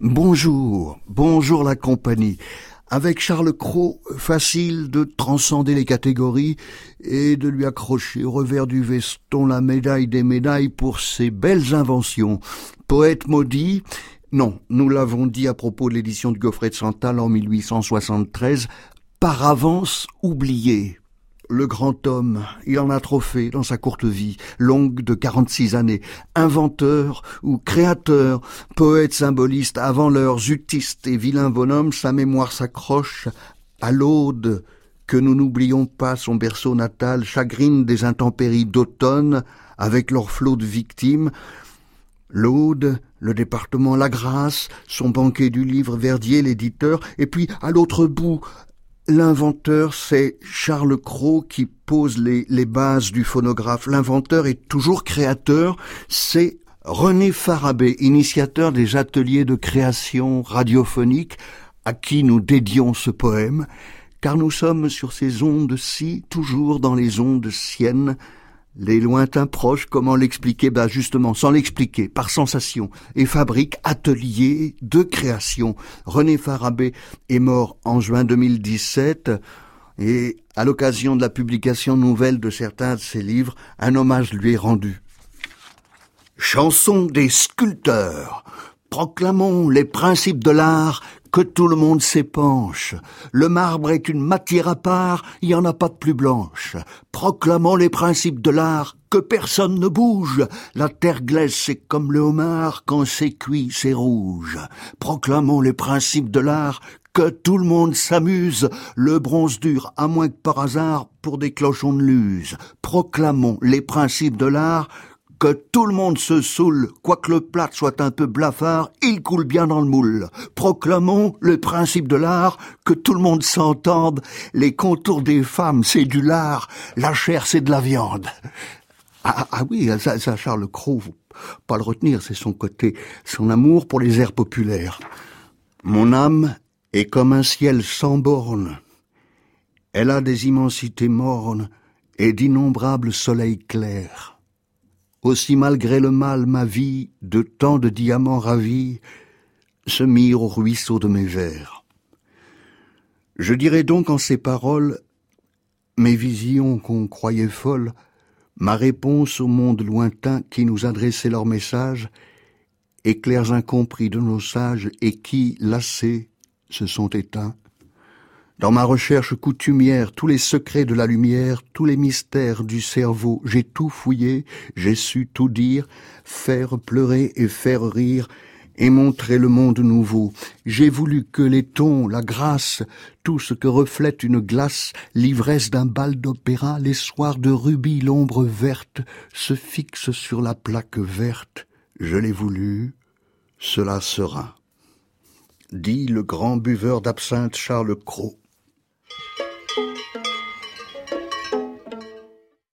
Bonjour, bonjour la compagnie. Avec Charles Cros, facile de transcender les catégories et de lui accrocher au revers du veston la médaille des médailles pour ses belles inventions. Poète maudit, non, nous l'avons dit à propos de l'édition du Gaufret de Santal en 1873, par avance oublié. Le grand homme, il en a trop fait dans sa courte vie, longue de 46 années. Inventeur ou créateur, poète symboliste, avant l'heure, zutiste et vilain bonhomme, sa mémoire s'accroche à l'aude que nous n'oublions pas son berceau natal, chagrine des intempéries d'automne, avec leur flot de victimes. L'Aude, le département La Grâce, son banquet du livre Verdier, l'éditeur, et puis à l'autre bout, L'inventeur, c'est Charles Cros qui pose les, bases du phonographe. L'inventeur est toujours créateur, c'est René Farabé, initiateur des ateliers de création radiophonique, à qui nous dédions ce poème, car nous sommes sur ces ondes-ci, toujours dans les ondes siennes, les lointains proches, comment l'expliquer? Ben justement, sans l'expliquer, par sensation, et fabrique atelier de création. René Farabé est mort en juin 2017, et à l'occasion de la publication nouvelle de certains de ses livres, un hommage lui est rendu. Chanson des sculpteurs. Proclamons les principes de l'art que tout le monde s'épanche. Le marbre est une matière à part, il n'y en a pas de plus blanche. Proclamons les principes de l'art, que personne ne bouge. La terre glaise, c'est comme le homard, quand c'est cuit, c'est rouge. Proclamons les principes de l'art, que tout le monde s'amuse, le bronze dur, à moins que par hasard, pour des clochons de luse. Proclamons les principes de l'art, que tout le monde se saoule, quoique le plat soit un peu blafard, il coule bien dans le moule. Proclamons le principe de l'art, que tout le monde s'entende, les contours des femmes c'est du lard, la chair c'est de la viande. Ah, ah oui, ça, ça Charles Cros, pas le retenir, c'est son côté, son amour pour les airs populaires. Mon âme est comme un ciel sans bornes. Elle a des immensités mornes et d'innombrables soleils clairs. Aussi malgré le mal, ma vie, de tant de diamants ravis, se mire au ruisseau de mes vers. Je dirais donc en ces paroles, mes visions qu'on croyait folles, ma réponse au monde lointain qui nous adressait leur message, éclairs incompris de nos sages et qui, lassés, se sont éteints. Dans ma recherche coutumière, tous les secrets de la lumière, tous les mystères du cerveau, j'ai tout fouillé, j'ai su tout dire, faire pleurer et faire rire, et montrer le monde nouveau. J'ai voulu que les tons, la grâce, tout ce que reflète une glace, l'ivresse d'un bal d'opéra, les soirs de rubis, l'ombre verte, se fixe sur la plaque verte. Je l'ai voulu, cela sera. Dit le grand buveur d'absinthe Charles Cros.